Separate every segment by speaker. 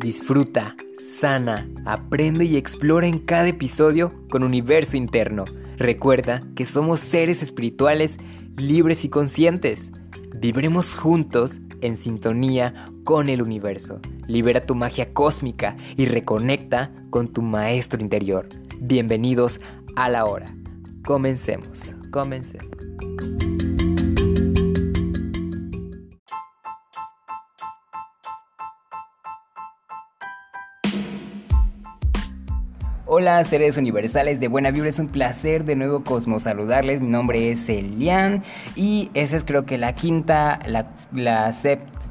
Speaker 1: Disfruta, sana, aprende y explora en cada episodio con universo interno. Recuerda que somos seres espirituales libres y conscientes. Vibremos juntos en sintonía con el universo. Libera tu magia cósmica y reconecta con tu maestro interior. Bienvenidos a la hora. Comencemos, comencemos. Hola seres universales de Buena Vibra, es un placer de nuevo Cosmos saludarles, mi nombre es Elian y esa es creo que la quinta, la,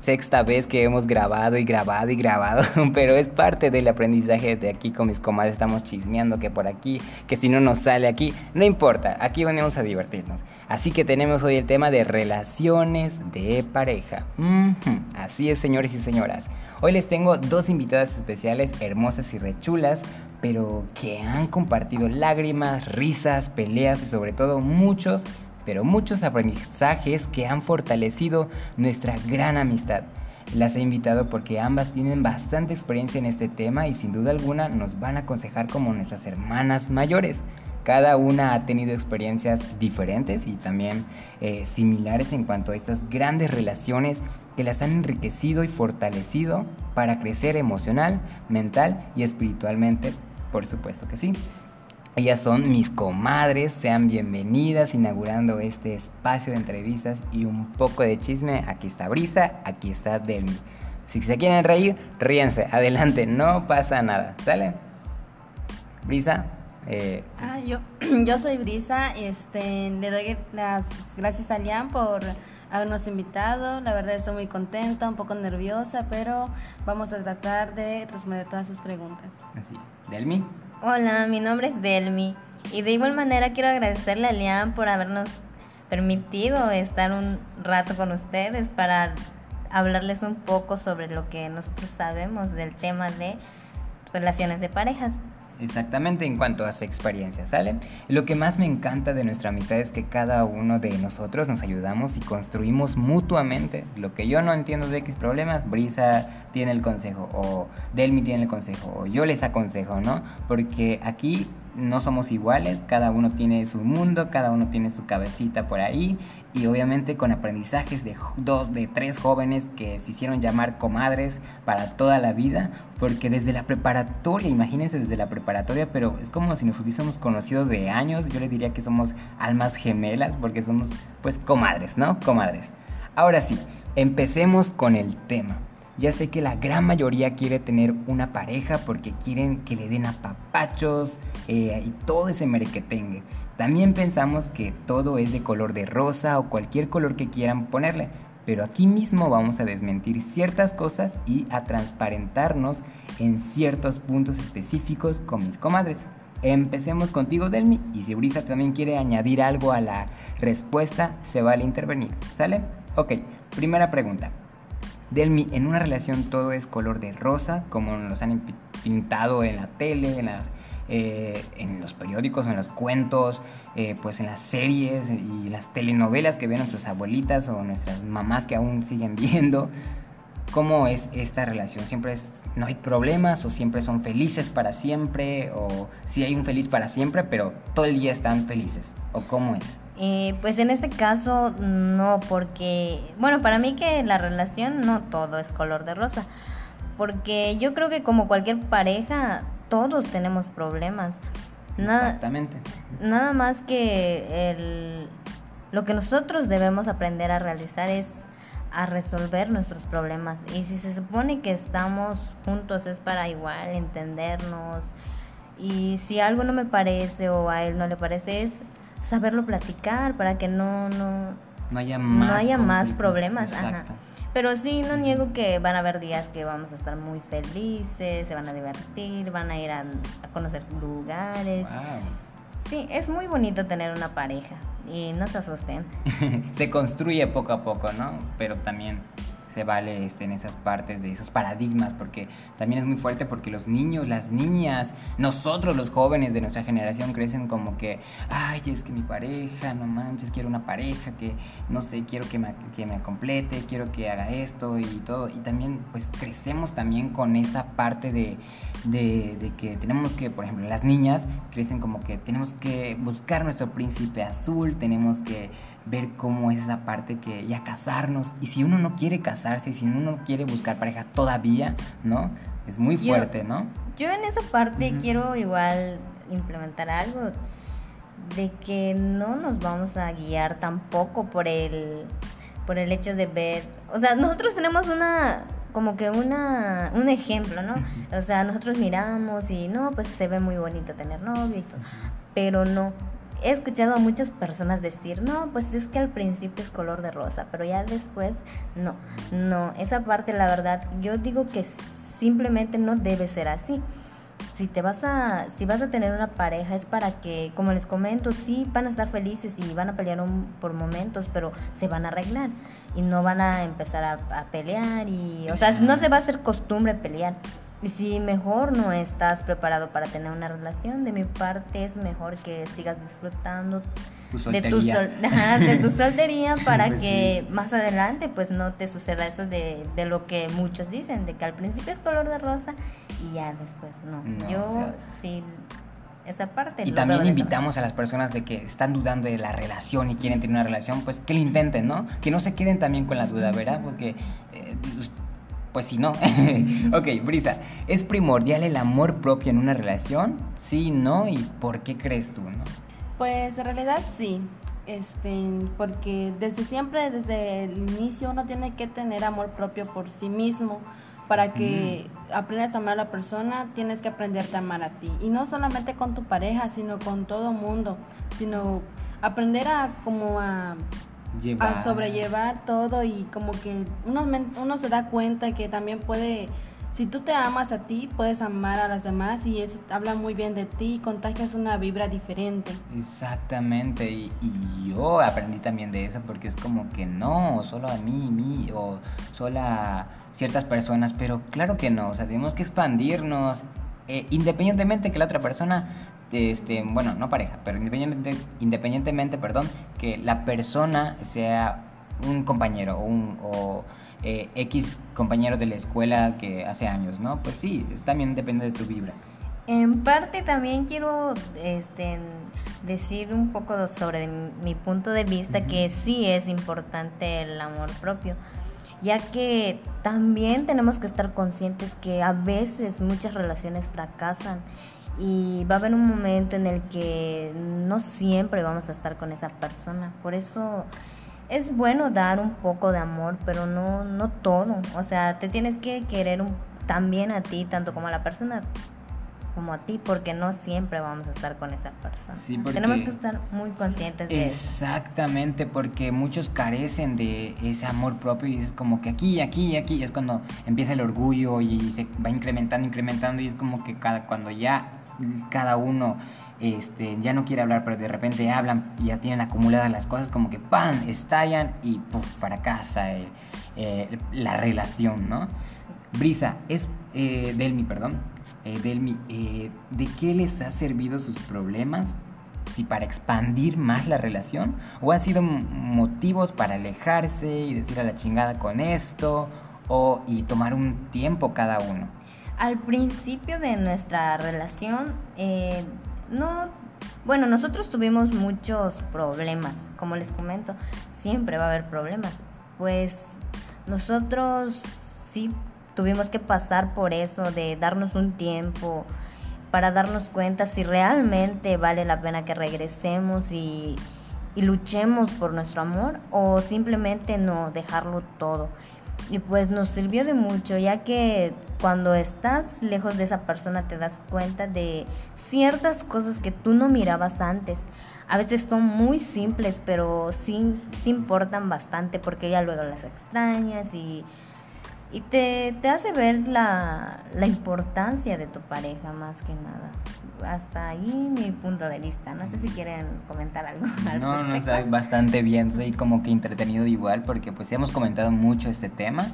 Speaker 1: sexta vez que hemos grabado y grabado y grabado, pero es parte del aprendizaje de aquí con mis comadres, estamos chismeando que por aquí, que si no nos sale aquí, no importa, aquí venimos a divertirnos. Así que tenemos hoy el tema de relaciones de pareja. Así es señores y señoras. Hoy les tengo dos invitadas especiales, hermosas y rechulas, pero que han compartido lágrimas, risas, peleas y sobre todo muchos, pero muchos aprendizajes que han fortalecido nuestra gran amistad. Las he invitado porque ambas tienen bastante experiencia en este tema y sin duda alguna nos van a aconsejar como nuestras hermanas mayores. Cada una ha tenido experiencias diferentes y también eh, similares en cuanto a estas grandes relaciones las han enriquecido y fortalecido para crecer emocional, mental y espiritualmente por supuesto que sí. Ellas son mis comadres, sean bienvenidas inaugurando este espacio de entrevistas y un poco de chisme. Aquí está Brisa, aquí está Delmi. Si se quieren reír, ríense, adelante, no pasa nada, ¿sale? Brisa.
Speaker 2: Eh, ah, yo, yo soy Brisa, este, le doy las gracias a Lian por habernos invitado. La verdad estoy muy contenta, un poco nerviosa, pero vamos a tratar de responder todas sus preguntas.
Speaker 1: Así. ¿Delmi?
Speaker 3: Hola, mi nombre es Delmi. Y de igual manera quiero agradecerle a Lian por habernos permitido estar un rato con ustedes para hablarles un poco sobre lo que nosotros sabemos del tema de relaciones de parejas.
Speaker 1: Exactamente en cuanto a su experiencia, ¿sale? Lo que más me encanta de nuestra amistad es que cada uno de nosotros nos ayudamos y construimos mutuamente. Lo que yo no entiendo de X problemas, Brisa tiene el consejo, o Delmi tiene el consejo, o yo les aconsejo, ¿no? Porque aquí no somos iguales, cada uno tiene su mundo, cada uno tiene su cabecita por ahí y obviamente con aprendizajes de dos, de tres jóvenes que se hicieron llamar comadres para toda la vida, porque desde la preparatoria, imagínense desde la preparatoria, pero es como si nos hubiésemos conocido de años, yo les diría que somos almas gemelas porque somos pues comadres, ¿no? Comadres. Ahora sí, empecemos con el tema. Ya sé que la gran mayoría quiere tener una pareja porque quieren que le den apapachos eh, y todo ese merequetengue. También pensamos que todo es de color de rosa o cualquier color que quieran ponerle. Pero aquí mismo vamos a desmentir ciertas cosas y a transparentarnos en ciertos puntos específicos con mis comadres. Empecemos contigo, Delmi, y si Brisa también quiere añadir algo a la respuesta, se vale intervenir. ¿Sale? Ok, primera pregunta. Delmi, en una relación todo es color de rosa, como nos han pintado en la tele, en, eh, en los periódicos, en los cuentos, eh, pues en las series y las telenovelas que ven nuestras abuelitas o nuestras mamás que aún siguen viendo. ¿Cómo es esta relación? ¿Siempre es, no hay problemas o siempre son felices para siempre? ¿O si hay un feliz para siempre, pero todo el día están felices? ¿O cómo es?
Speaker 3: Eh, pues en este caso no, porque, bueno, para mí que la relación no todo es color de rosa, porque yo creo que como cualquier pareja, todos tenemos problemas.
Speaker 1: Nada, Exactamente.
Speaker 3: Nada más que el, lo que nosotros debemos aprender a realizar es a resolver nuestros problemas. Y si se supone que estamos juntos es para igual entendernos. Y si algo no me parece o a él no le parece es saberlo platicar para que no no
Speaker 1: no haya más,
Speaker 3: no haya más problemas. Ajá. Pero sí, no niego que van a haber días que vamos a estar muy felices, se van a divertir, van a ir a, conocer lugares. Sí, es muy bonito tener una pareja y no se asusten.
Speaker 1: se construye poco a poco, ¿no? Pero también se vale este, en esas partes de esos paradigmas, porque también es muy fuerte porque los niños, las niñas, nosotros los jóvenes de nuestra generación crecen como que, ay, es que mi pareja, no manches, quiero una pareja que, no sé, quiero que me, que me complete, quiero que haga esto y todo. Y también, pues crecemos también con esa parte de, de, de que tenemos que, por ejemplo, las niñas crecen como que tenemos que buscar nuestro príncipe azul, tenemos que ver cómo es esa parte que ya casarnos. Y si uno no quiere casarse, y si uno no quiere buscar pareja todavía, ¿no? Es muy fuerte, ¿no?
Speaker 3: Yo en esa parte quiero igual implementar algo de que no nos vamos a guiar tampoco por el por el hecho de ver, o sea, nosotros tenemos una como que una un ejemplo, ¿no? O sea, nosotros miramos y no, pues se ve muy bonito tener novio y todo, pero no he escuchado a muchas personas decir, no, pues es que al principio es color de rosa, pero ya después no, no, esa parte la verdad, yo digo que simplemente no debe ser así. Si te vas a, si vas a tener una pareja es para que, como les comento, sí van a estar felices y van a pelear por momentos, pero se van a arreglar y no van a empezar a, a pelear y, o sea, no se va a hacer costumbre pelear. Y si mejor no estás preparado para tener una relación, de mi parte es mejor que sigas disfrutando de, tu de tu soltería para pues que más adelante pues no te suceda eso de, de, lo que muchos dicen, de que al principio es color de rosa y ya después no. Yo sí esa parte.
Speaker 1: Y también invitamos a las personas de que están dudando de la relación y quieren tener una relación, pues que lo intenten, ¿no? Que no se queden también con la duda, ¿verdad? Porque eh, pues si no. ok, Brisa, ¿es primordial el amor propio en una relación? Sí, no, ¿y por qué crees tú, no?
Speaker 2: Pues en realidad sí. Este, porque desde siempre, desde el inicio, uno tiene que tener amor propio por sí mismo. Para que aprendas a amar a la persona, tienes que aprenderte a amar a ti. Y no solamente con tu pareja, sino con todo mundo. Sino aprender a como a a sobrellevar todo y como que uno, uno se da cuenta que también puede, si tú te amas a ti, puedes amar a las demás y eso habla muy bien de ti y contagias una vibra diferente.
Speaker 1: Exactamente, y, yo aprendí también de eso porque es como que no, solo a mí, mí, o solo a ciertas personas, pero claro que no, o sea, tenemos que expandirnos, eh, independientemente que la otra persona este, bueno, no pareja, pero independientemente, independientemente perdón, que la persona sea un compañero o, un, o eh, X compañero de la escuela que hace años, ¿no? Pues sí, también depende de tu vibra.
Speaker 3: En parte también quiero este, decir un poco sobre mi punto de vista que sí es importante el amor propio, ya que también tenemos que estar conscientes que a veces muchas relaciones fracasan y va a haber un momento en el que no siempre vamos a estar con esa persona. Por eso es bueno dar un poco de amor, pero no, no todo. O sea, te tienes que querer un, también a ti, tanto como a la persona como a ti, porque no siempre vamos a estar con esa persona. Tenemos que estar muy conscientes de
Speaker 1: eso. Exactamente, porque muchos carecen de ese amor propio y es como que aquí, aquí, aquí, es cuando empieza el orgullo y se va incrementando, incrementando y es como que cada, cuando ya cada uno este, ya no quiere hablar, pero de repente hablan y ya tienen acumuladas las cosas, como que ¡pam! estallan y ¡puf! fracasa eh, eh, la relación, ¿no? Brisa, es eh, Delmi, perdón, eh, Delmi, eh, ¿de qué les ha servido sus problemas? ¿Si para expandir más la relación? ¿O ha sido motivos para alejarse y decir a la chingada con esto? ¿O y tomar un tiempo cada uno?
Speaker 3: Al principio de nuestra relación, eh, no bueno, nosotros tuvimos muchos problemas, como les comento, siempre va a haber problemas. Pues nosotros sí tuvimos que pasar por eso, de darnos un tiempo para darnos cuenta si realmente vale la pena que regresemos y, y luchemos por nuestro amor o simplemente no dejarlo todo. Y pues nos sirvió de mucho, ya que cuando estás lejos de esa persona te das cuenta de ciertas cosas que tú no mirabas antes. A veces son muy simples, pero sí, sí importan bastante porque ya luego las extrañas y y te, te hace ver la, la importancia de tu pareja más que nada. Hasta ahí mi punto de vista. No sé si quieren comentar algo. al
Speaker 1: No, no,
Speaker 3: respecto.
Speaker 1: está bastante bien, estoy como que entretenido igual porque pues hemos comentado mucho este tema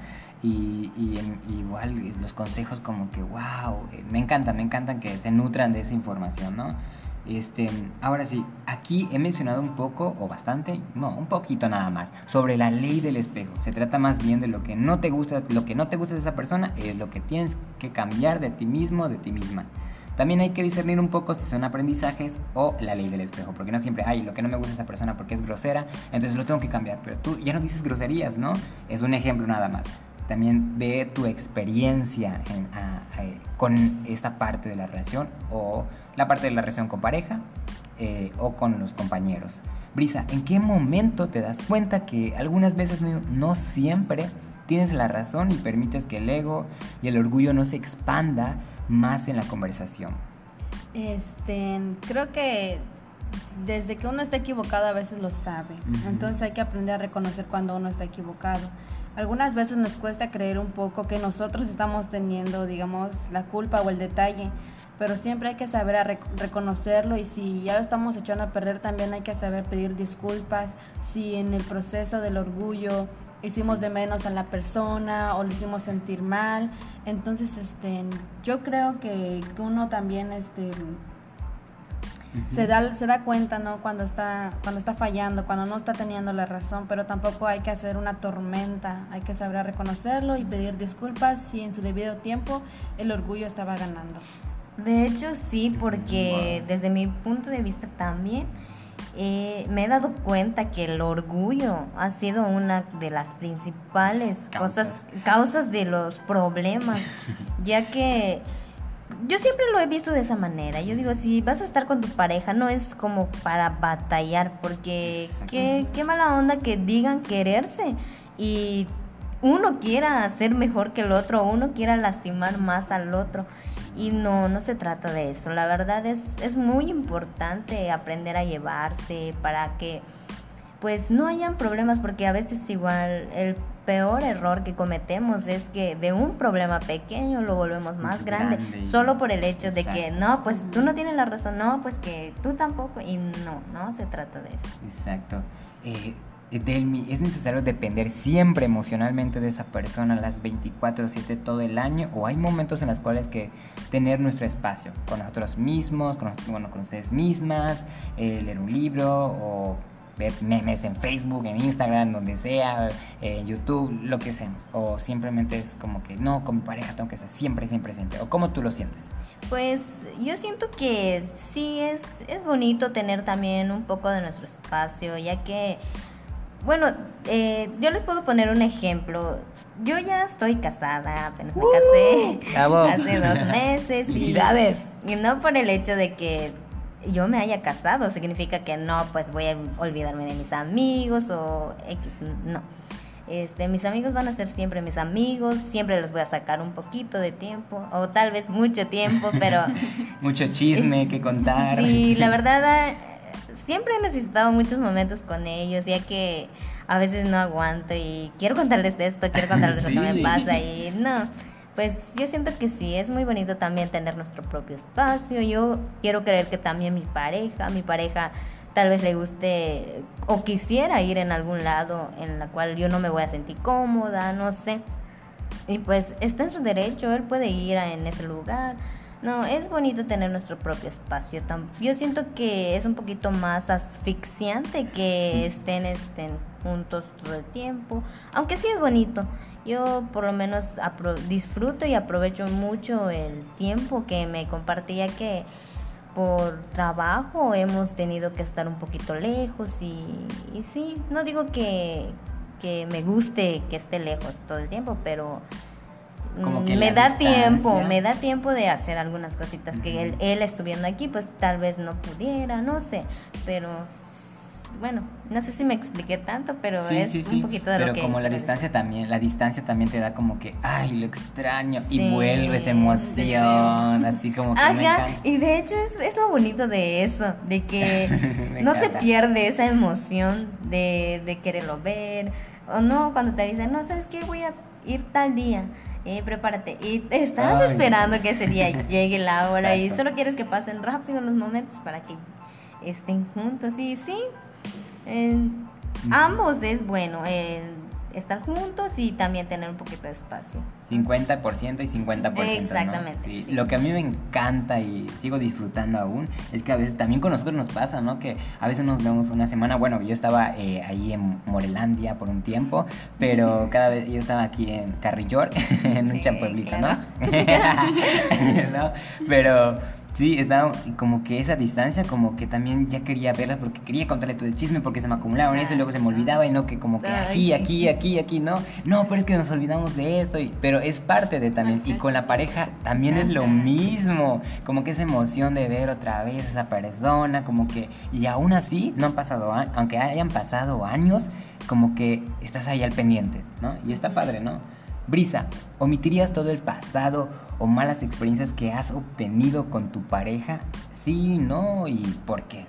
Speaker 1: y, y igual los consejos como que wow, eh, me encanta, me encantan que se nutran de esa información, ¿no? Este, ahora sí, aquí he mencionado un poco o bastante, no, un poquito nada más, sobre la ley del espejo. Se trata más bien de lo que no te gusta, lo que no te gusta de esa persona es lo que tienes que cambiar de ti mismo, de ti misma. También hay que discernir un poco si son aprendizajes o la ley del espejo, porque no siempre hay lo que no me gusta de esa persona porque es grosera, entonces lo tengo que cambiar, pero tú ya no dices groserías, ¿no? Es un ejemplo nada más. También ve tu experiencia en- a- a- con esta parte de la relación o la parte de la relación con pareja eh, o con los compañeros. Brisa, ¿en qué momento te das cuenta que algunas veces no, no siempre tienes la razón y permites que el ego y el orgullo no se expanda más en la conversación?
Speaker 2: Este, creo que desde que uno está equivocado a veces lo sabe. Entonces hay que aprender a reconocer cuando uno está equivocado. Algunas veces nos cuesta creer un poco que nosotros estamos teniendo, digamos, la culpa o el detalle, pero siempre hay que saber rec- reconocerlo y si ya lo estamos echando a perder también hay que saber pedir disculpas. Si en el proceso del orgullo hicimos de menos a la persona o lo hicimos sentir mal, entonces este, yo creo que, que uno también este, se da, se da cuenta, ¿no? Cuando está, cuando está fallando, cuando no está teniendo la razón, pero tampoco hay que hacer una tormenta, hay que saber reconocerlo y pedir disculpas si en su debido tiempo el orgullo estaba ganando.
Speaker 3: De hecho, sí, porque desde mi punto de vista también eh, me he dado cuenta que el orgullo ha sido una de las principales
Speaker 1: Causas.
Speaker 3: cosas, causas de los problemas, ya que yo siempre lo he visto de esa manera. Yo digo, si vas a estar con tu pareja, no es como para batallar, porque qué, qué mala onda que digan quererse y uno quiera ser mejor que el otro, uno quiera lastimar más al otro. Y no, no se trata de eso. La verdad es, es muy importante aprender a llevarse para que pues no hayan problemas porque a veces igual el peor error que cometemos es que de un problema pequeño lo volvemos más grande,
Speaker 1: Grande.
Speaker 3: solo por el hecho de que no, pues tú no tienes la razón, no, pues que tú tampoco y no, no se trata de eso.
Speaker 1: Exacto. Eh, Delmi, ¿es necesario depender siempre emocionalmente de esa persona las 24/7 todo el año? ¿O hay momentos en los cuales que tener nuestro espacio con nosotros mismos, con, bueno, con ustedes mismas, eh, leer un libro o ver memes en Facebook, en Instagram, donde sea, eh, en YouTube, lo que seamos? ¿O simplemente es como que no, con mi pareja tengo que estar siempre, siempre presente? ¿O cómo tú lo sientes?
Speaker 3: Pues yo siento que sí es, es bonito tener también un poco de nuestro espacio, ya que, bueno, eh, yo les puedo poner un ejemplo. Yo ya estoy casada, apenas me casé
Speaker 1: bravo.
Speaker 3: hace dos meses. y-
Speaker 1: ¡Felicidades!
Speaker 3: Y, no por el hecho de que yo me haya casado, significa que no, pues voy a olvidarme de mis amigos o X, no. Este, mis amigos van a ser siempre mis amigos, siempre les voy a sacar un poquito de tiempo, o tal vez mucho tiempo, pero
Speaker 1: Mucho chisme que contar.
Speaker 3: sí, la verdad, siempre he necesitado muchos momentos con ellos, ya que a veces no aguanto y quiero contarles esto, quiero contarles lo que me
Speaker 1: Sí.
Speaker 3: pasa y no. Pues yo siento que sí, es muy bonito también tener nuestro propio espacio. Yo quiero creer que también mi pareja, mi pareja tal vez le guste o quisiera ir en algún lado en la cual yo no me voy a sentir cómoda, no sé. Y pues está en su derecho, él puede ir a- en ese lugar. No, es bonito tener nuestro propio espacio. Yo siento que es un poquito más asfixiante que estén, estén juntos todo el tiempo. Aunque sí es bonito. Yo por lo menos disfruto y aprovecho mucho el tiempo que me compartía que por trabajo hemos tenido que estar un poquito lejos y, y sí, no digo que, que me guste que esté lejos todo el tiempo, pero
Speaker 1: Como
Speaker 3: mm,
Speaker 1: que
Speaker 3: me da tiempo, me da tiempo de hacer algunas cositas que él, él estuviendo aquí, pues tal vez no pudiera, no sé, pero bueno, no sé si me expliqué tanto, pero
Speaker 1: Sí,
Speaker 3: es
Speaker 1: sí, sí.
Speaker 3: un poquito de
Speaker 1: Pero
Speaker 3: lo que
Speaker 1: como la distancia también, la distancia también te da como que, ay, lo extraño y
Speaker 3: Sí,
Speaker 1: vuelve esa
Speaker 3: sí,
Speaker 1: emoción, así como que me
Speaker 3: Ajá,
Speaker 1: encanta.
Speaker 3: y de hecho es, es lo bonito de eso, de que no se pierde esa emoción de, de quererlo ver, o no, cuando te dicen, no, ¿sabes qué? Voy a ir tal día. Eh, prepárate. Y estás
Speaker 1: Ay.
Speaker 3: esperando que ese día llegue la hora y solo quieres que pasen rápido los momentos para que estén juntos. Y sí, eh, ambos es bueno, eh, estar juntos y también tener un poquito de espacio.
Speaker 1: 50% y 50%. ¿no?
Speaker 3: Exactamente,
Speaker 1: Sí,
Speaker 3: sí.
Speaker 1: Lo que a mí me encanta y sigo disfrutando aún es que a veces también con nosotros nos pasa, ¿no? Que a veces nos vemos una semana. Bueno, yo estaba eh, ahí en Morelandia por un tiempo, pero cada vez yo estaba aquí en Carrillor, en un
Speaker 3: Sí,
Speaker 1: champueblito,
Speaker 3: claro.
Speaker 1: ¿no? ¿No? Pero sí, estaba como que esa distancia, como que también ya quería verla porque quería contarle todo el chisme porque se me acumulaban eso y luego se me olvidaba y no que como que aquí, aquí, aquí, aquí, no. No, pero es que nos olvidamos de esto. y- pero es parte de también. Y con la pareja también es lo mismo. Como que esa emoción de ver otra vez a esa persona, como que. Y aún así, no han pasado, aunque hayan pasado años, como que estás ahí al pendiente, ¿no? Y está padre, ¿no? Brisa, ¿omitirías todo el pasado o malas experiencias que has obtenido con tu pareja? Sí, no, y por qué.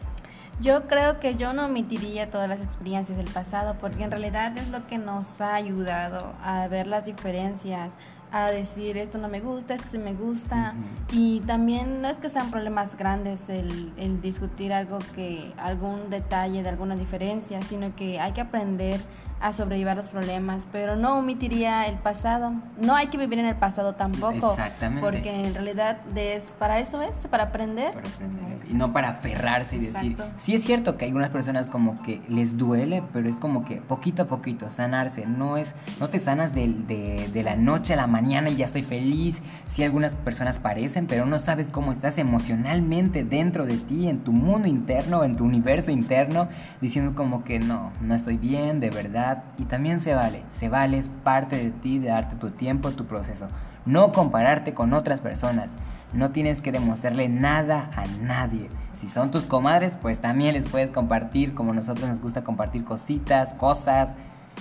Speaker 2: Yo creo que yo no omitiría todas las experiencias del pasado porque en realidad es lo que nos ha ayudado a ver las diferencias, a decir esto no me gusta, esto sí me gusta y también no es que sean problemas grandes el, el discutir algo que algún detalle de alguna diferencia, sino que hay que aprender a sobrellevar los problemas, pero no omitiría el pasado. No hay que vivir en el pasado tampoco,
Speaker 1: Exactamente.
Speaker 2: porque en realidad es para eso es, para aprender.
Speaker 1: para aprender, y no para aferrarse y decir sí es cierto que hay algunas personas como que les duele pero es como que poquito a poquito sanarse no es no te sanas del- de, de la noche a la mañana y ya estoy feliz sí algunas personas parecen pero no sabes cómo estás emocionalmente dentro de ti en tu mundo interno en tu universo interno diciendo como que no no estoy bien de verdad y también se vale se vale es parte de ti de darte tu tiempo tu proceso no compararte con otras personas no tienes que demostrarle nada a nadie. Si son tus comadres, pues también les puedes compartir, como nosotros nos gusta compartir cositas, cosas,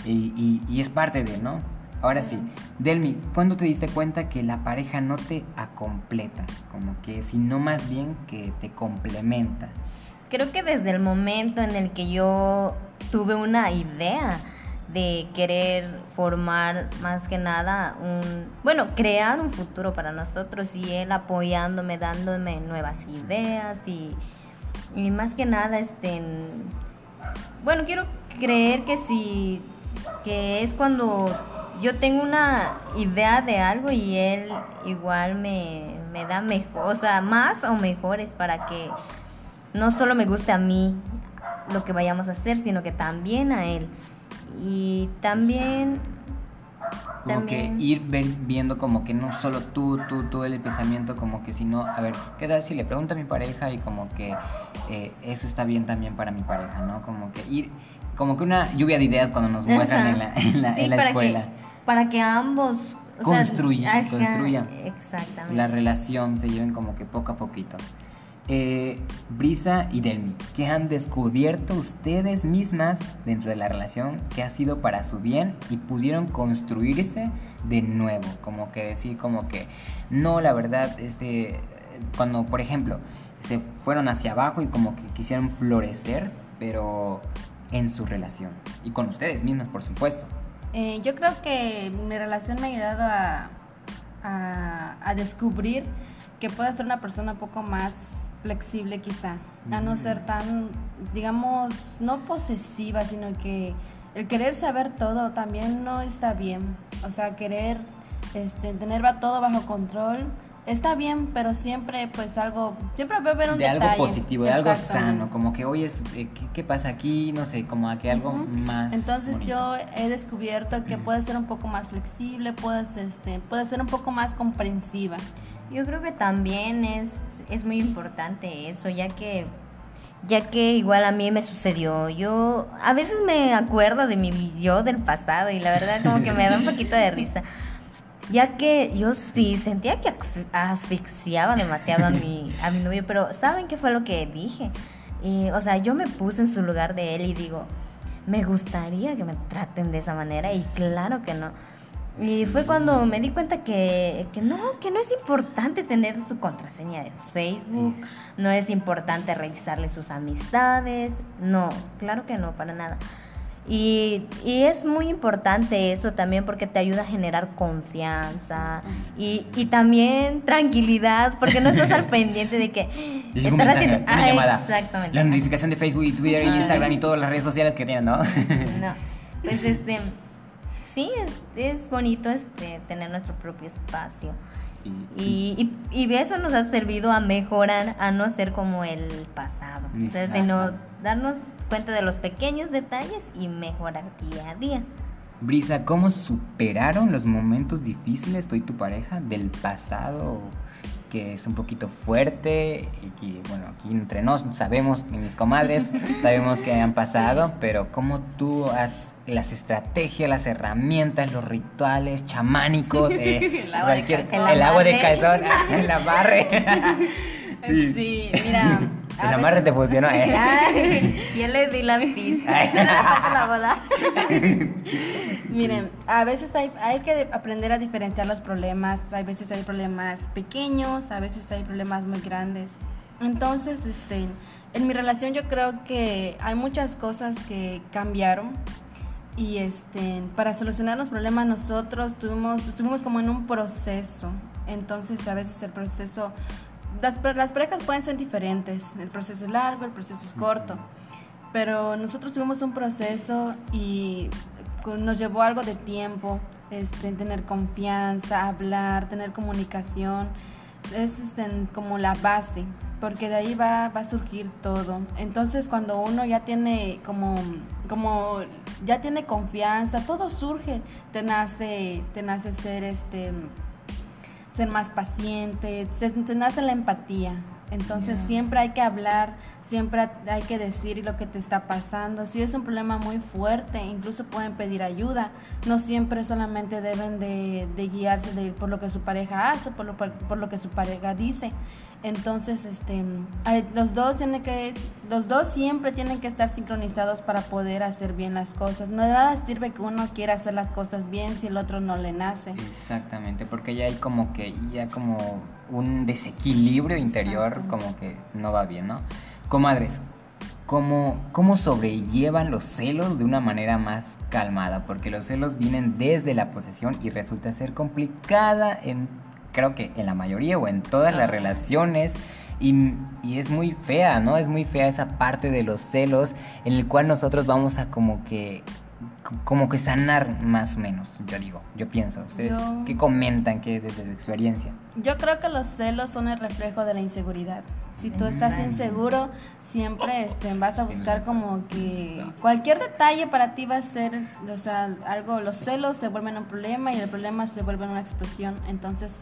Speaker 1: y, y- y es parte de, ¿no? Ahora sí, Delmi, ¿cuándo te diste cuenta que la pareja no te acompleta? Como que, sino más bien que te complementa.
Speaker 3: Creo que desde el momento en el que yo tuve una idea de querer formar más que nada un, bueno, crear un futuro para nosotros y él apoyándome, dándome nuevas ideas y, y más que nada, este, en- bueno, quiero creer que si, que es cuando yo tengo una idea de algo y él igual me, me da mejor, o sea, más o mejores para que no solo me guste a mí lo que vayamos a hacer, sino que también a él. Y también,
Speaker 1: Como
Speaker 3: También.
Speaker 1: que ir ver- viendo como que no solo tú, tú, tú el pensamiento, como que sino, a ver, ¿qué tal si le pregunto a mi pareja y como que eh, eso está bien también para mi pareja, ¿no? Como que ir, como que una lluvia de ideas cuando nos muestran
Speaker 3: Ajá.
Speaker 1: en la, en la,
Speaker 3: Sí,
Speaker 1: en la
Speaker 3: para
Speaker 1: escuela.
Speaker 3: Que, para que ambos o sea,
Speaker 1: Construyan, construyan.
Speaker 3: Exactamente.
Speaker 1: La relación se lleven como que poco a poquito. Eh, Brisa y Delmi, ¿qué han descubierto ustedes mismas dentro de la relación que ha sido para su bien y pudieron construirse de nuevo? Como que decir, como que no, la verdad, este, cuando por ejemplo se fueron hacia abajo y como que quisieron florecer, pero en su relación y con ustedes mismas, por supuesto.
Speaker 2: Eh, yo creo que mi relación me ha ayudado a, a, a descubrir que puedo ser una persona un poco más flexible quizá, a no ser tan, digamos, no posesiva, sino que el querer saber todo también no está bien. O sea, querer este, tener todo bajo control está bien, pero siempre pues algo, siempre va a haber un
Speaker 1: de
Speaker 2: detalle.
Speaker 1: algo positivo, de algo sano, como que oye, es, eh, ¿qué, qué pasa aquí? No sé, como a que algo
Speaker 2: Ujú.
Speaker 1: más.
Speaker 2: Entonces
Speaker 1: bonito.
Speaker 2: yo he descubierto que puede ser un poco más flexible, puedes, este, puede ser un poco más comprensiva.
Speaker 3: Yo creo que también es, es muy importante eso, ya que ya que igual a mí me sucedió. Yo a veces me acuerdo de mi yo del pasado y la verdad como que me da un poquito de risa. Ya que yo sí sentía que asf- asfixiaba demasiado a mi, a mi novio, pero ¿saben qué fue lo que dije? Y, o sea, yo me puse en su lugar de él y digo, me gustaría que me traten de esa manera y claro que no. Y fue cuando me di cuenta que, que no, que no es importante tener su contraseña de Facebook, no es importante revisarle sus amistades, no, claro que no, para nada. Y, y, es muy importante eso también porque te ayuda a generar confianza y, y también tranquilidad porque no estás al pendiente de que
Speaker 1: estás haciendo una llamada, exactamente. la notificación de Facebook y Twitter y Instagram y todas las redes sociales que tienen, ¿no?
Speaker 3: no, pues este sí es, es bonito este tener nuestro propio espacio. Y, y, eso nos ha servido a mejorar, a no ser como el pasado. O sea, sino darnos cuenta de los pequeños detalles y mejorar día a día.
Speaker 1: Brisa, ¿cómo superaron los momentos difíciles tú y tu pareja del pasado? que es un poquito fuerte y que, bueno, aquí entre nos sabemos, y mis comadres, sabemos que han pasado, pero ¿cómo tú has las estrategias, las herramientas, los rituales chamánicos, eh, el agua de, calzón, el amarre.
Speaker 2: sí. mira.
Speaker 1: El amarre te funcionó,
Speaker 3: ¿eh? yo le di la pista. la boda.
Speaker 2: Miren, a veces hay, hay que aprender a diferenciar los problemas. Hay veces hay problemas pequeños, a veces hay problemas muy grandes. Entonces, este, en mi relación yo creo que hay muchas cosas que cambiaron y este, para solucionar los problemas nosotros tuvimos, estuvimos como en un proceso. Entonces a veces el proceso, las, las parejas pueden ser diferentes, el proceso es largo, el proceso es corto, pero nosotros tuvimos un proceso y nos llevó algo de tiempo, este, tener confianza, hablar, tener comunicación, es este, como la base porque de ahí va, va a surgir todo. Entonces cuando uno ya tiene como, como ya tiene confianza, todo surge, te nace, te nace ser este ser más paciente, te nace la empatía. Entonces siempre hay que hablar, siempre hay que decir lo que te está pasando. Si es un problema muy fuerte, incluso pueden pedir ayuda. No siempre solamente deben de, guiarse de, por lo que su pareja hace, por lo, por lo que su pareja dice. Entonces, este, los dos tienen que, los dos siempre tienen que estar sincronizados para poder hacer bien las cosas. No nada sirve que uno quiera hacer las cosas bien si el otro no le nace.
Speaker 1: Exactamente, porque ya hay como que, ya como un desequilibrio interior, como que no va bien, ¿no? Comadres, ¿cómo, ¿cómo sobrellevan los celos de una manera más calmada? Porque los celos vienen desde la posesión y resulta ser complicada en creo que en la mayoría o en todas las relaciones. Y, y, es muy fea, ¿no? Es muy fea esa parte de los celos en el cual nosotros vamos a como que como que sanar más o menos, yo digo, yo pienso. ¿Ustedes qué comentan que desde su experiencia?
Speaker 2: Yo creo que los celos son el reflejo de la inseguridad. Si tú estás inseguro, siempre este, vas a buscar como que cualquier detalle para ti va a ser, o sea, algo, los celos se vuelven un problema y el problema se vuelve una explosión. Entonces,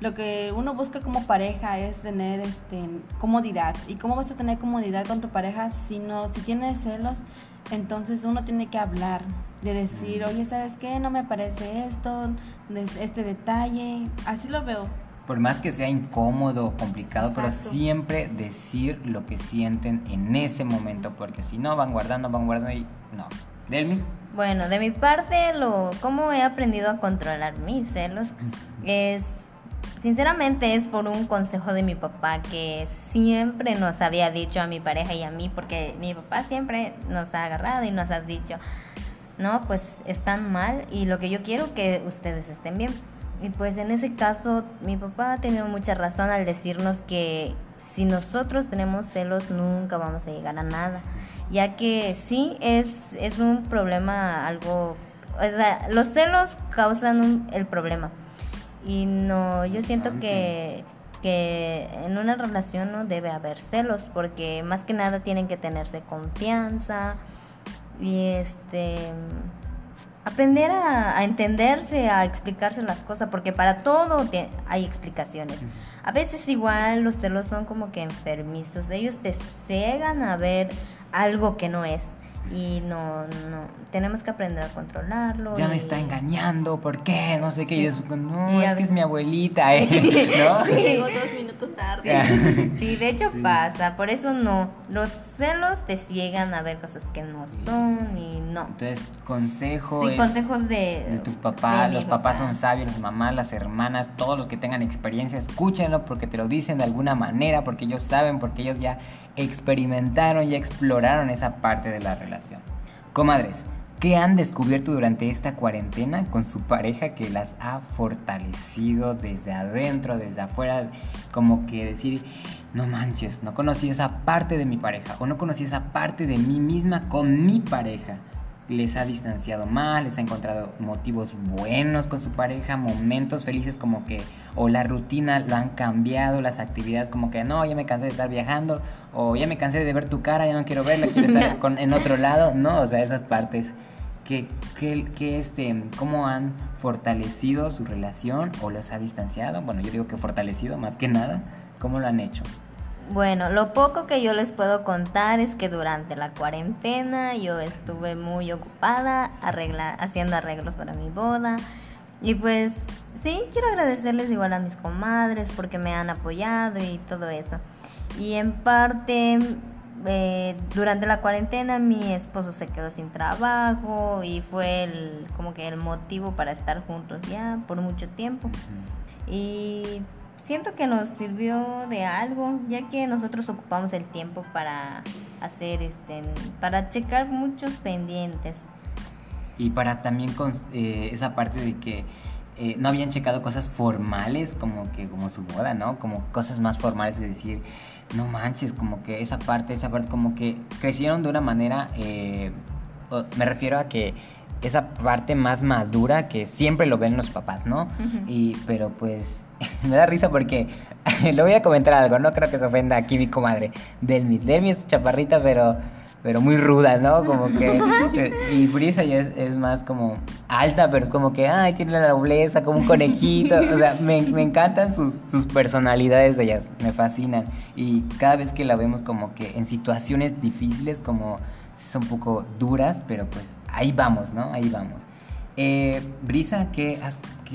Speaker 2: lo que uno busca como pareja es tener este, comodidad. ¿Y cómo vas a tener comodidad con tu pareja si no, si tienes celos? Entonces uno tiene que hablar, de decir, oye, ¿sabes qué? No me parece esto, este detalle. Así lo veo.
Speaker 1: Por más que sea incómodo, complicado, pero siempre decir lo que sienten en ese momento, porque si no van guardando, van guardando y no. ¿Delmi?
Speaker 3: Bueno, de mi parte, lo cómo he aprendido a controlar mis celos es Sinceramente es por un consejo de mi papá que siempre nos había dicho a mi pareja y a mí, porque mi papá siempre nos ha agarrado y nos ha dicho, no, pues están mal y lo que yo quiero que ustedes estén bien. Y pues en ese caso mi papá ha tenido mucha razón al decirnos que si nosotros tenemos celos nunca vamos a llegar a nada, ya que sí es, es un problema algo, o sea, los celos causan el problema y no, yo siento que, que en una relación no debe haber celos, porque más que nada tienen que tenerse confianza y este aprender a, entenderse, a explicarse las cosas, porque para todo hay explicaciones. A veces igual los celos son como que enfermizos, ellos te cegan a ver algo que no es y no, no, tenemos que aprender a controlarlo.
Speaker 1: Ya me está engañando, ¿por qué? No sé qué, y es, no, es que es mi abuelita, ¿eh? ¿no?
Speaker 2: Llegó dos minutos tarde.
Speaker 3: sí, de hecho pasa, por eso no, los celos te ciegan a ver cosas que no son y no.
Speaker 1: Entonces, consejos.
Speaker 3: Sí, consejos de,
Speaker 1: de tu papá, los papás son sabios, las mamás, las hermanas, todos los que tengan experiencia, escúchenlo porque te lo dicen de alguna manera, porque ellos saben, porque ellos ya experimentaron, ya exploraron esa parte de la relación. Comadres, ¿Qué han descubierto durante esta cuarentena con su pareja que las ha fortalecido desde adentro, desde afuera? Como que decir, no manches, no conocí esa parte de mi pareja o no conocí esa parte de mí misma con mi pareja les ha distanciado más, les ha encontrado motivos buenos con su pareja, momentos felices como que o la rutina lo han cambiado, las actividades como que no, ya me cansé de estar viajando o ya me cansé de ver tu cara, ya no quiero verla, quiero estar con, en otro lado, no, o sea, esas partes que, que, que, este, cómo han fortalecido su relación o los ha distanciado, bueno, yo digo que fortalecido más que nada, ¿cómo lo han hecho?
Speaker 3: Bueno, lo poco que yo les puedo contar es que durante la cuarentena yo estuve muy ocupada arregla haciendo arreglos para mi boda. Y pues sí, quiero agradecerles igual a mis comadres porque me han apoyado y todo eso. Y en parte, eh, durante la cuarentena mi esposo se quedó sin trabajo y fue el, como que el motivo para estar juntos ya por mucho tiempo. Y siento que nos sirvió de algo, ya que nosotros ocupamos el tiempo para hacer, este, para checar muchos pendientes.
Speaker 1: Y para también con eh, esa parte de que eh, no habían checado cosas formales, como que como su boda, ¿no? Como cosas más formales de decir, no manches, como que esa parte, esa parte, como que crecieron de una manera, eh, me refiero a que esa parte más madura que siempre lo ven los papás, ¿no? Y pero pues me da risa porque le voy a comentar algo, no creo que se ofenda aquí mi comadre. Delmi, Delmi es chaparrita, pero pero muy ruda, ¿no? Como que y Brisa ya es, más como alta, pero es como que ay, tiene la nobleza como un conejito, o sea, me, me encantan sus, sus personalidades de ellas, me fascinan y cada vez que la vemos como que en situaciones difíciles como son un poco duras, pero pues ahí vamos, ¿no? Ahí vamos. Eh, Brisa, ¿qué,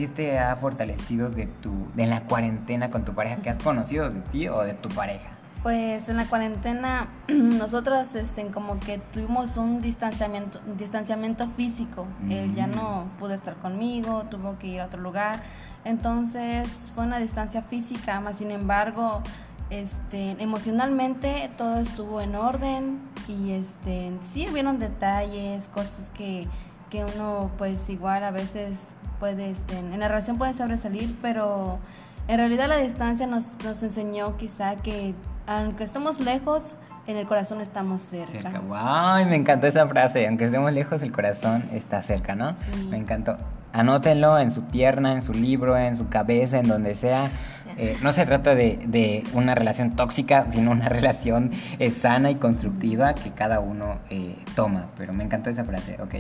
Speaker 1: te ha fortalecido de, tu, de la cuarentena con tu pareja? ¿Qué has conocido de ti o de tu pareja?
Speaker 2: Pues en la cuarentena nosotros este, como que tuvimos un distanciamiento, distanciamiento físico. Él ya mm. no pudo estar conmigo, tuvo que ir a otro lugar. Entonces fue una distancia física, más sin embargo, este, emocionalmente todo estuvo en orden y este, sí hubieron detalles, cosas que que uno pues igual a veces puede, este, en la relación puede sobresalir, pero en realidad la distancia nos, nos enseñó quizá que aunque estemos lejos, en el corazón estamos cerca. cerca.
Speaker 1: Wow, me encantó esa frase, aunque estemos lejos, el corazón está cerca, ¿no? Sí. Me encantó. Anótenlo en su pierna, en su libro, en su cabeza, en donde sea. Eh, no se trata de, de, una relación tóxica, sino una relación eh, sana y constructiva que cada uno eh, toma. Pero me encantó esa frase, ok.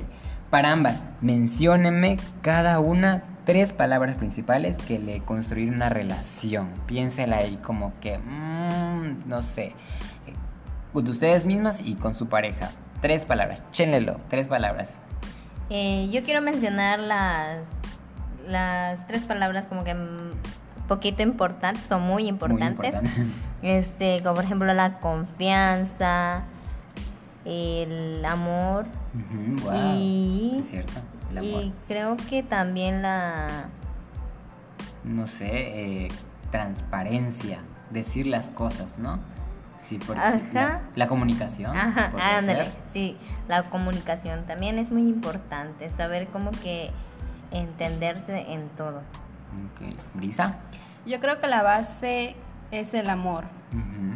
Speaker 1: Para ambas, menciónenme cada una tres palabras principales que le construir una relación. Piénsela ahí como que, mmm, no sé, con ustedes mismas y con su pareja. Tres palabras, chénlelo, tres palabras.
Speaker 3: Eh, yo quiero mencionar las, las tres palabras como que poquito importantes, son muy importantes. Muy. Este, como por ejemplo la confianza, el amor y,
Speaker 1: cierto,
Speaker 3: y creo que también la
Speaker 1: no sé eh, transparencia decir las cosas no sí porque La, comunicación
Speaker 3: Ajá, sí la comunicación también es muy importante saber cómo que entenderse en todo.
Speaker 1: Okay. brisa.
Speaker 2: Yo creo que la base es el amor.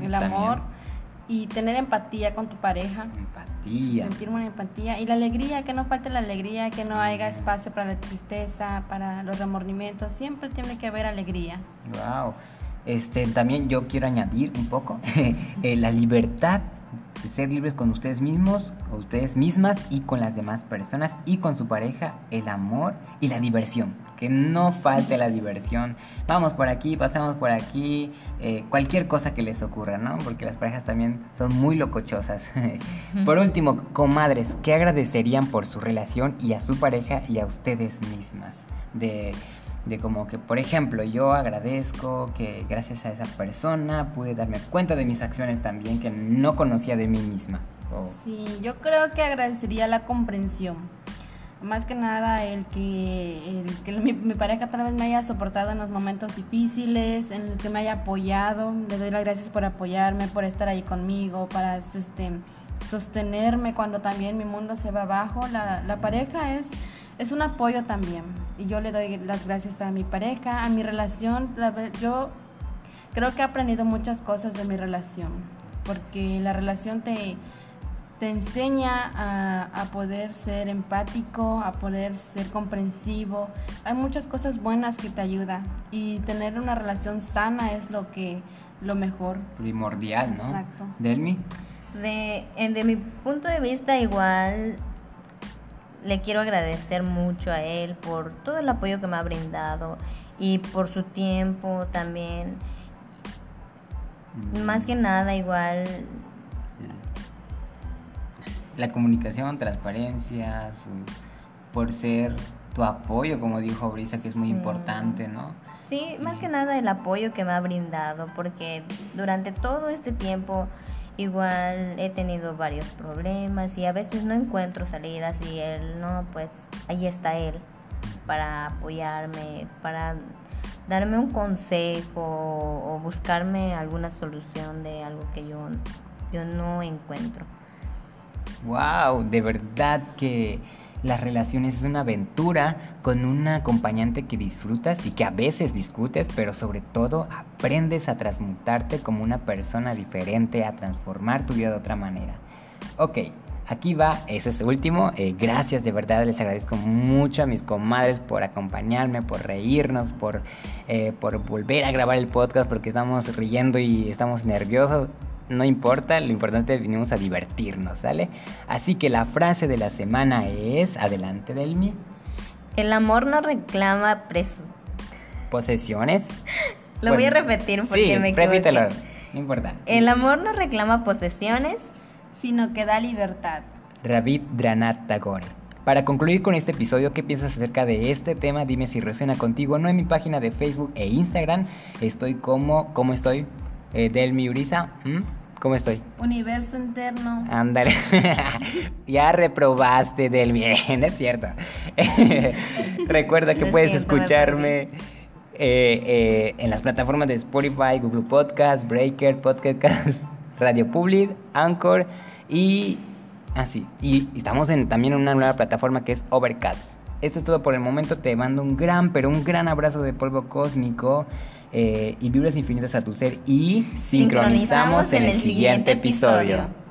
Speaker 2: El amor y tener empatía con tu pareja.
Speaker 1: Empatía.
Speaker 2: Sentir una empatía y la alegría, que no falte la alegría, que no haya espacio para la tristeza, para los remordimientos, siempre tiene que haber alegría.
Speaker 1: Wow. Este, también yo quiero añadir un poco eh, la libertad ser libres con ustedes mismos, con ustedes mismas y con las demás personas y con su pareja, el amor y la diversión. Que no falte la diversión. Vamos por aquí, pasamos por aquí, eh, cualquier cosa que les ocurra, ¿no? Porque las parejas también son muy locochosas. por último, comadres, ¿qué agradecerían por su relación y a su pareja y a ustedes mismas? De de como que, por ejemplo, yo agradezco que gracias a esa persona pude darme cuenta de mis acciones también que no conocía de mí misma.
Speaker 2: Sí, yo creo que agradecería la comprensión. Más que nada el que, el que mi, pareja tal vez me haya soportado en los momentos difíciles, en el que me haya apoyado. Le doy las gracias por apoyarme, por estar ahí conmigo, para este, sostenerme cuando también mi mundo se va abajo. La, la pareja es, es un apoyo también. Y yo le doy las gracias a mi pareja, a mi relación. La, yo creo que he aprendido muchas cosas de mi relación, porque la relación te, te enseña a, a, poder ser empático, a poder ser comprensivo. Hay muchas cosas buenas que te ayudan y tener una relación sana es lo que lo mejor.
Speaker 1: Primordial, ¿no?
Speaker 2: Exacto.
Speaker 1: Delmi.
Speaker 3: De, de mi punto de vista igual le quiero agradecer mucho a él por todo el apoyo que me ha brindado y por su tiempo también. Mm. Más que nada igual
Speaker 1: la comunicación, transparencia, por ser tu apoyo, como dijo Brisa, que es muy importante, ¿no?
Speaker 3: Sí, más que nada el apoyo que me ha brindado, porque durante todo este tiempo igual he tenido varios problemas y a veces no encuentro salidas y él no, pues ahí está él para apoyarme, para darme un consejo o buscarme alguna solución de algo que yo, yo no encuentro.
Speaker 1: Wow, de verdad que las relaciones es una aventura con una acompañante que disfrutas y que a veces discutes, pero sobre todo aprendes a transmutarte como una persona diferente, a transformar tu vida de otra manera. Ok, aquí va, ese es el último. Eh, gracias, de verdad, les agradezco mucho a mis comadres por acompañarme, por reírnos, por, eh, por volver a grabar el podcast, porque estamos riendo y estamos nerviosos no importa, lo importante es que vinimos a divertirnos, ¿sale? Así que la frase de la semana es, adelante Delmi.
Speaker 3: El amor no reclama pres
Speaker 1: posesiones.
Speaker 3: Lo voy a repetir porque me equivoqué.
Speaker 1: repítelo, no importa.
Speaker 3: El amor no reclama posesiones,
Speaker 2: sino que da libertad.
Speaker 1: Ravid Dranat Tagore. Para concluir con este episodio, ¿qué piensas acerca de este tema? Dime si resuena contigo. No en mi página de Facebook e Instagram. Estoy como, ¿cómo estoy? Eh, Delmi Uriza. ¿Cómo estoy?
Speaker 2: Universo interno.
Speaker 1: Ándale. ya reprobaste Delmi. no es cierto. Recuerda que puedes escucharme. Eh, eh, en las plataformas de Spotify, Google Podcast, Breaker, Podcast, Radio Public, Anchor y así. Ah, y estamos en, también en una nueva plataforma que es Overcast. Esto es todo por el momento. Te mando un gran, pero un gran abrazo de polvo cósmico. Eh, y vibras infinitas a tu ser y sincronizamos, en el siguiente episodio.